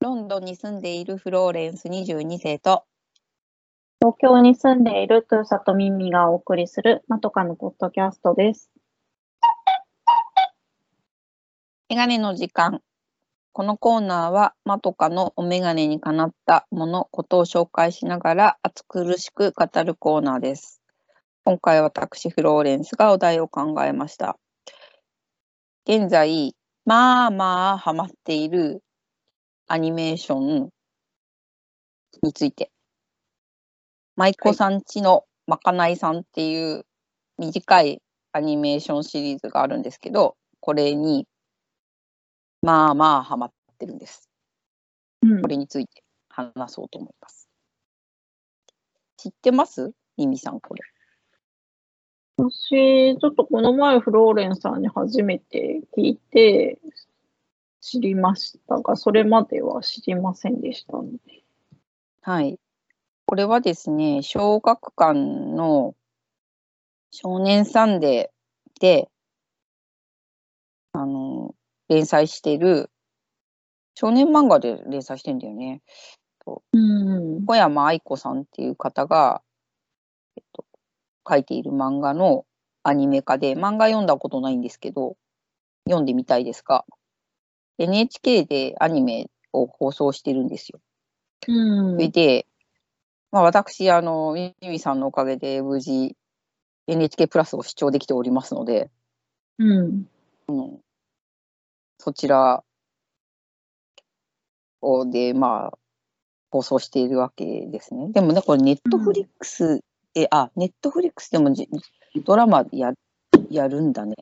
ロンドンに住んでいるフローレンス22世と、東京に住んでいるトゥーサとミミがお送りするマトカのポッドキャストです。メガネの時間。このコーナーは、マトカのお眼鏡にかなったもの、ことを紹介しながら、暑苦しく語るコーナーです。今回私、フローレンスがお題を考えました。現在、まあまあハマっているアニメーションについて。舞妓さんちのまかないさんっていう短いアニメーションシリーズがあるんですけど、これにまあまあハマってるんです。うんこれについて話そうと思います。知ってます？ミミさん、これ。私、ちょっとこの前フローレンさんに初めて聞いて知りましたが、それまでは知りませんでしたね。はい。これはですね、小学館の少年サンデーで、あの、連載してる、少年漫画で連載してんだよね。うん。小山愛子さんっていう方が、えっと、書いている漫画のアニメ化で、漫画読んだことないんですけど、読んでみたいですが、NHK でアニメを放送してるんですよ。うんそれで、まあ、私、あの、ミミさんのおかげで無事 NHK プラスを視聴できておりますので、うん。そちらをで、まあ、放送しているわけですね。でもね、これネットフリックスで、あ、ネットフリックスでもじドラマややるんだね。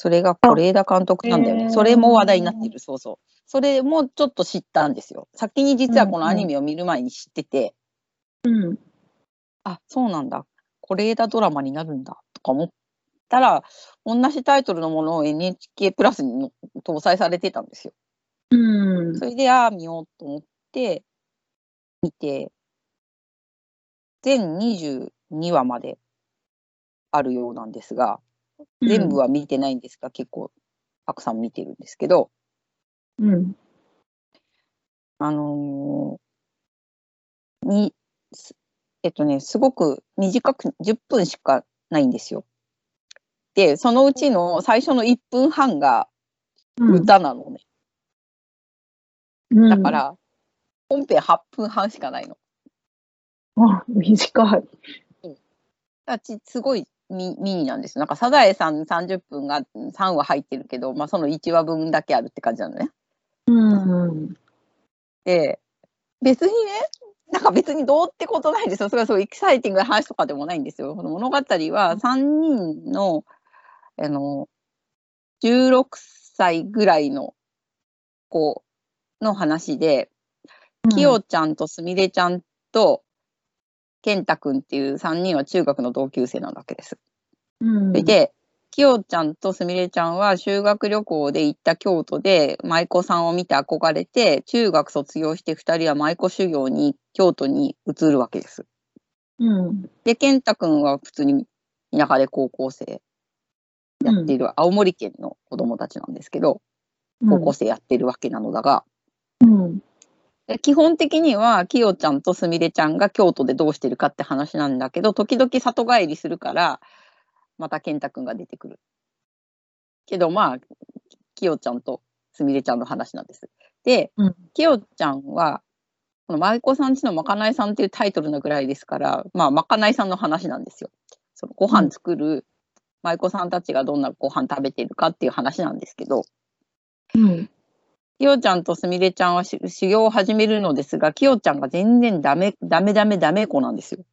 それが是枝監督なんだよね。それも話題になってる、そうそう。それもちょっと知ったんですよ。先に実はこのアニメを見る前に知ってて、うん。あ、そうなんだ。是枝ドラマになるんだとか思ったら、同じタイトルのものを NHK プラスにの搭載されてたんですよ。うん。それで、ああ、見ようと思って、見て、全22話まであるようなんですが、全部は見てないんですが、結構たくさん見てるんですけど、うん。あのーに、すえっとね、すごく短く10分しかないんですよ。で、そのうちの最初の1分半がうん。歌なのね。うんだか、ら、本編8分半しかないの。あ、短い。あちすごいミミニなんですよ。なんかサザエさん30分が3話入ってるけど、まあ、その1話分だけあるって感じなのね。うん。で別にねなんか別にどうってことないんですよ。それはそうエキサイティングな話とかでもないんですよ。この物語は3人のあの16歳ぐらいの子の話で、きよちゃんとすみれちゃんと健太くんっていう3人は中学の同級生なわけです。うん。で、きよちゃんとすみれちゃんは修学旅行で行った京都で舞妓さんを見て憧れて、中学卒業して2人は舞妓修行に京都に移るわけです。うん。で、健太くんは普通に田舎で高校生やっている、青森県の子供たちなんですけど、高校生やってるわけなのだが、基本的にはきよちゃんとすみれちゃんが京都でどうしてるかって話なんだけど時々里帰りするからまた健太くんが出てくる。けどまあきよちゃんとすみれちゃんの話なんです。で、うん。きよちゃんはこの舞妓さんちのまかないさんっていうタイトルのぐらいですからまあまかないさんの話なんですよ。そのご飯作る舞妓さんたちがどんなご飯食べてるかっていう話なんですけど。うん。きよちゃんとすみれちゃんはし修行を始めるのですが、きよちゃんが全然ダメ、ダメダメダメ子なんですよ。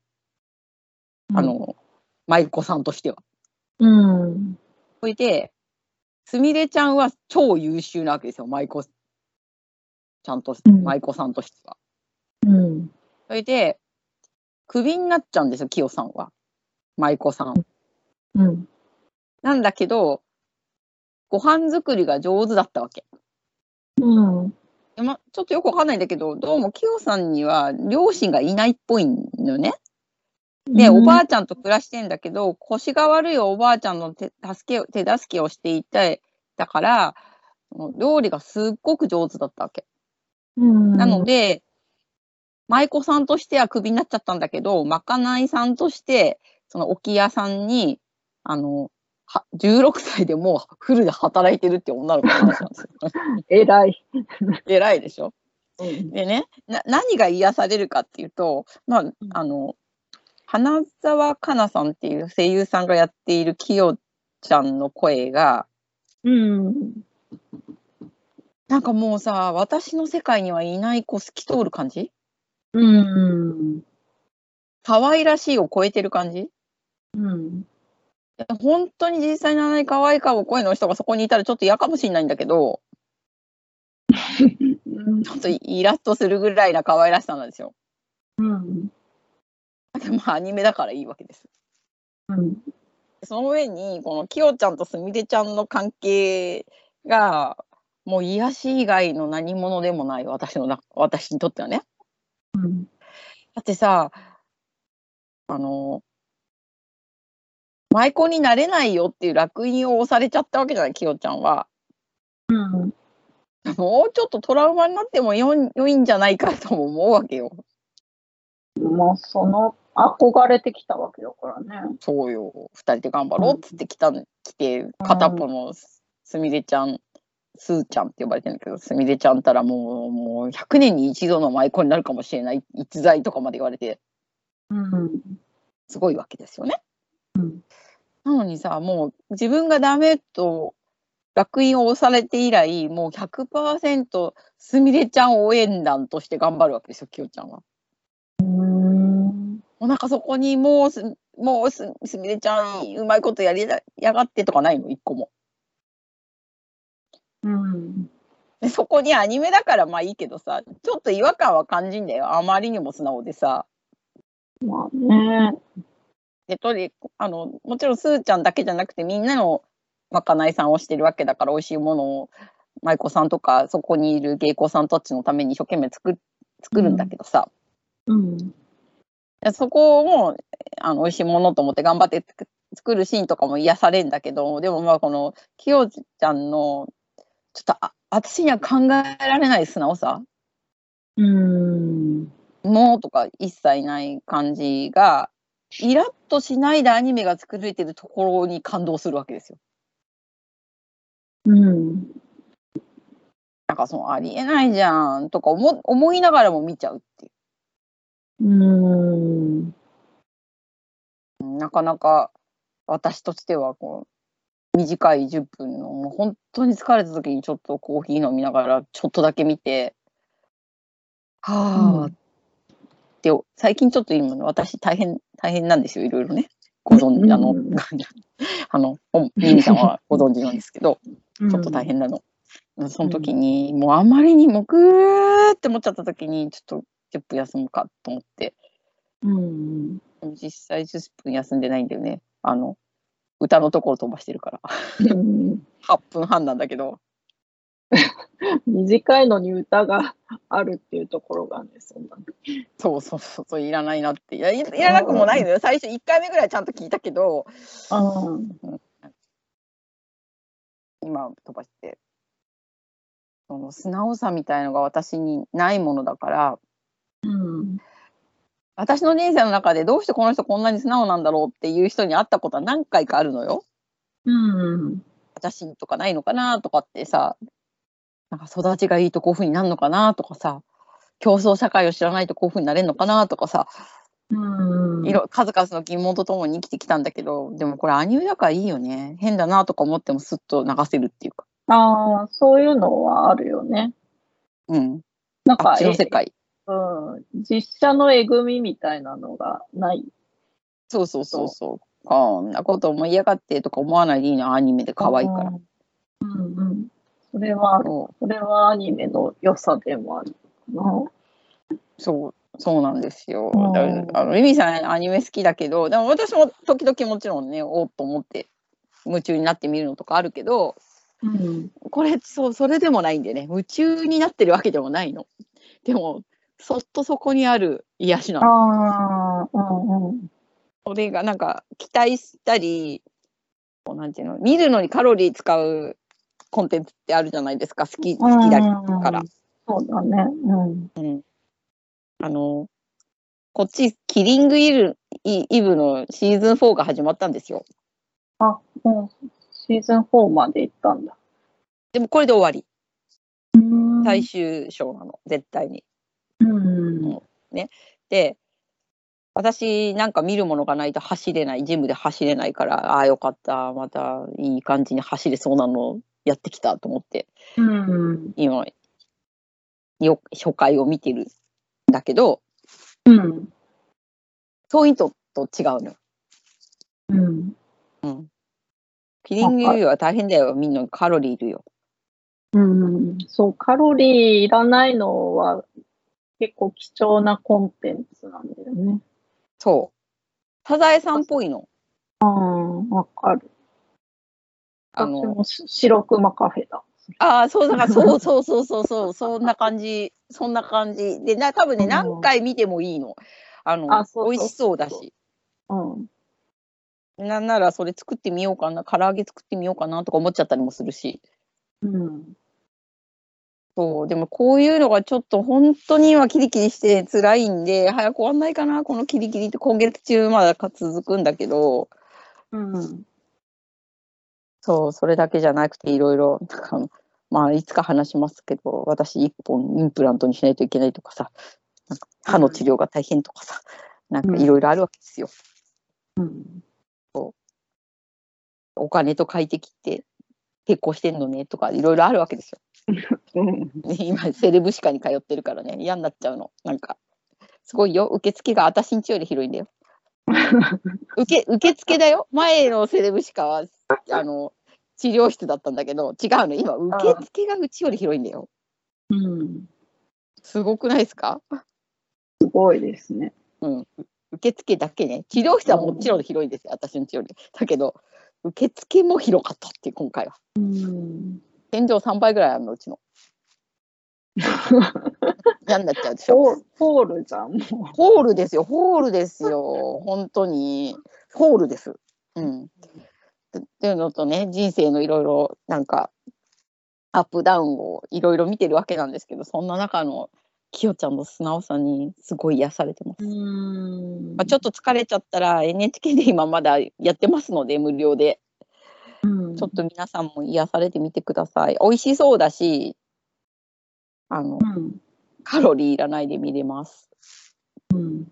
あ、の、舞妓さんとしては。うん。それで、すみれちゃんは超優秀なわけですよ、舞妓。ちゃんと、うん舞妓さんとしては。うん。それで、クビになっちゃうんですよ、きよさんは。舞妓さん。うん。なんだけど、ご飯作りが上手だったわけ。うん。でま、ちょっとよくわかんないんだけど、どうもきよさんには両親がいないっぽいのよね。で、おばあちゃんと暮らしてんだけど、腰が悪いおばあちゃんの手助けを手助けをしていて、だから、料理がすっごく上手だったわけ。うん。なので、舞妓さんとしてはクビになっちゃったんだけど、まかないさんとして、その置屋さんに、あの、は16歳でもうフルで働いてるって女の子の話なんですよ。偉い。偉いでしょ？うん。でねな、何が癒されるかっていうと、まあ、あの、花澤香菜さんっていう声優さんがやっているきよちゃんの声が、うん。なんかもうさ、私の世界にはいない子透き通る感じ？うん。可愛らしいを超えてる感じ？うん。本当に実際にあんなに可愛い顔声の人がそこにいたらちょっと嫌かもしれないんだけど、うんちょっとイラッとするぐらいな可愛らしさなんですよ。うん。でもアニメだからいいわけです。うん。その上に、このきよちゃんとすみれちゃんの関係が、もう癒し以外の何者でもない私のな、私にとってはね。うん。だってさ、あの、舞妓になれないよっていう烙印を押されちゃったわけじゃない、きよちゃんは。うん。もうちょっとトラウマになってもよん良いんじゃないかとも思うわけよ。まあ、その、憧れてきたわけだからね。そうよ。二人で頑張ろうっつって来た、来て、片っぽのすすみれちゃん、すーちゃんって呼ばれてるんだけど、すみれちゃんたらもう、もう100年に一度の舞妓になるかもしれない逸材とかまで言われて、うん。すごいわけですよね。うん。なのにさ、もう自分がダメと烙印を押されて以来、もう100%すみれちゃん応援団として頑張るわけですよ、きよちゃんは。うん。もうなんかそこにもうす、もうすすみれちゃん、うまいことやりやがってとかないの、一個も。うん。でそこにアニメだからまあいいけどさ、ちょっと違和感は感じんだよ。あまりにも素直でさ。まあね。で、とり、あの、もちろんすーちゃんだけじゃなくてみんなのまかないさんをしてるわけだから美味しいものを舞妓さんとかそこにいる芸妓さんたちのために一生懸命作る作るんだけどさ、うん。でそこもあの美味しいものと思って頑張って作作るシーンとかも癒されるんだけどでもまあこのきよちゃんのちょっとあ私には考えられない素直さうん。もうとか一切ない感じがイラッとしないでアニメが作られてるところに感動するわけですよ。うん。なんかそのありえないじゃんとか思思いながらも見ちゃうっていうん。う。なかなか私としてはこう短い10分のもう本当に疲れた時にちょっとコーヒー飲みながらちょっとだけ見てはあ、って最近ちょっと今の私大変大変なんですよいろいろねご存知あの、う んあのおミミさんはご存知なんですけどちちょっと大。変なの。その時に、もうあまりにもぐーって思っちゃった時に、ちょっと10分休むかと思って、うん。実際10分休んでないんだよね。あの、歌のところ飛ばしてるから。うん8分半なんだけど、短いのに歌があるっていうところがね、そんな。そうそうそうそう、いらないなって。いや、いいらなくもないのよ。最初1回目ぐらいちゃんと聞いたけど、うん。今飛ばして。その素直さみたいのが私にないものだから、うん。私の人生の中でどうしてこの人こんなに素直なんだろうっていう人に会ったことは何回かあるのよ。うん。私とかないのかなとかってさ、なんか育ちがいいとこういうふうになるのかなとかさ、競争社会を知らないとこういうふうになれるのかなとかさ、うん。いろ数々の疑問とともに生きてきたんだけど、でもこれアニメだからいいよね。変だなとか思ってもスッと流せるっていうか。ああ、そういうのはあるよね。うん。なんか世界。うん、実写のえぐみみたいなのがない。そうそうそうそう。こんなこと思いやがってとか思わないでいいの、アニメで可愛いから。うんうん。それは、それはアニメの良さでもあるかな。そう、そうなんですよ。あの、ミミさんアニメ好きだけど、でも私も時々もちろんね、おっと思って夢中になって見るのとかあるけど、うん。これ、そう、それでもないんでね、夢中になってるわけでもないの。でも、そっとそこにある癒しなの。ああ、うんうん。それがなんか期待したり、こうなんていうの、見るのにカロリー使うコンテンツってあるじゃないですか、好き、好きだから。そうだね。うん。うん。あの、こっち、キリングイルイイブのシーズン4が始まったんですよ。あ、もうシーズン4まで行ったんだ。でもこれで終わり。うん最終章なの、絶対に。うん。で、私なんか見るものがないと走れない、ジムで走れないから、ああ、よかった、またいい感じに走れそうなのやってきたと思って、うん。今、よ初回を見てるんだけど、うん。そういうのと違うのよ。うん。うん。キリングイルは大変だよ、みんなカロリーいるよ。うん。そう、カロリーいらないのは結構貴重なコンテンツなんだよね。そう。サザエさんっぽいの。うん、わかる。あの、白熊カフェだ。ああ、そう、だからそうそうそうそうそう、そんな感じ、そんな感じ。で、な、多分ね、うん何回見てもいいの。あの、あそうそう美味しそうだし。うん。なんならそれ作ってみようかな、唐揚げ作ってみようかなとか思っちゃったりもするし。うん。そう、でもこういうのがちょっと本当に今キリキリして辛いんで、早く終わんないかな、このキリキリって今月中まだ続くんだけど、うん。そう、それだけじゃなくていろいろ、なんかまあいつか話しますけど、私一本インプラントにしないといけないとかさ、なんか歯の治療が大変とかさ、なんかいろいろあるわけですよ。うん。お金と快適って結婚してんのねとかいろいろあるわけですよ。今セレブ歯科に通ってるからね。嫌になっちゃうの。なんかすごいよ。受付が私んちより広いんだよ。受け受付だよ。前のセレブ歯科はあの治療室だったんだけど違うの。今受付がうちより広いんだよ。うん。すごくないですか？すごいですね。受付だけね。治療室はもちろん広いんですよ。私んちより。だけど受付も広かったっていう今回は。うん。天井3倍ぐらいあるのうちの。嫌 になっちゃうでしょホーホールじゃん、もホールですよ、ホールですよ、本当に、ホールです。うん。っていうのとね、人生のいろいろ、なんか、アップダウンをいろいろ見てるわけなんですけど、そんな中の、きよちゃんの素直さにすごい癒されてます。まあ、ちょっと疲れちゃったら NHK で今まだやってますので無料でうんちょっと皆さんも癒されてみてください美味しそうだしあのうん。カロリーいらないで見れますうん。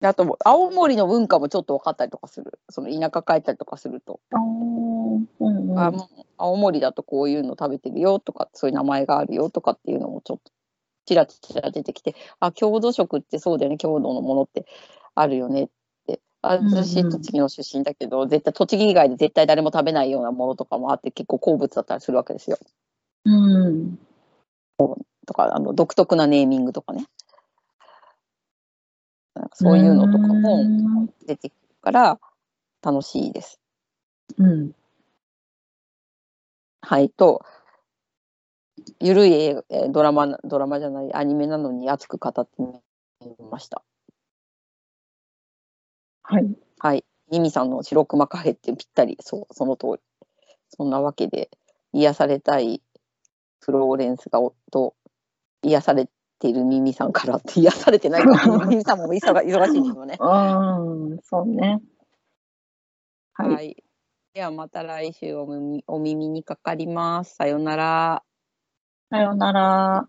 であと青森の文化もちょっと分かったりとかする。その田舎帰ったりとかすると、うんうん。あ青森だとこういうの食べてるよとかそういう名前があるよとかっていうのもちょっとちらちら出てきてあ郷土食ってそうだよね郷土のものってあるよねって。あ私栃木の出身だけど、絶対栃木以外で絶対誰も食べないようなものとかもあって結構好物だったりするわけですよ。うん。とかあの独特なネーミングとかねなんかそういうのとかも出てくるから楽しいです。うん。はいとゆるいドラマなドラマじゃないアニメなのに熱く語ってみました。はい。はい。ミミさんの白熊カフェってぴったり、そう、その通り。そんなわけで、癒されたいフローレンスがと、癒されているミミさんからって癒されてないから、ミミさんも忙忙しいんですよね。うん、そうね。はい。はい。ではまた来週お耳お耳にかかります。さようなら。さようなら。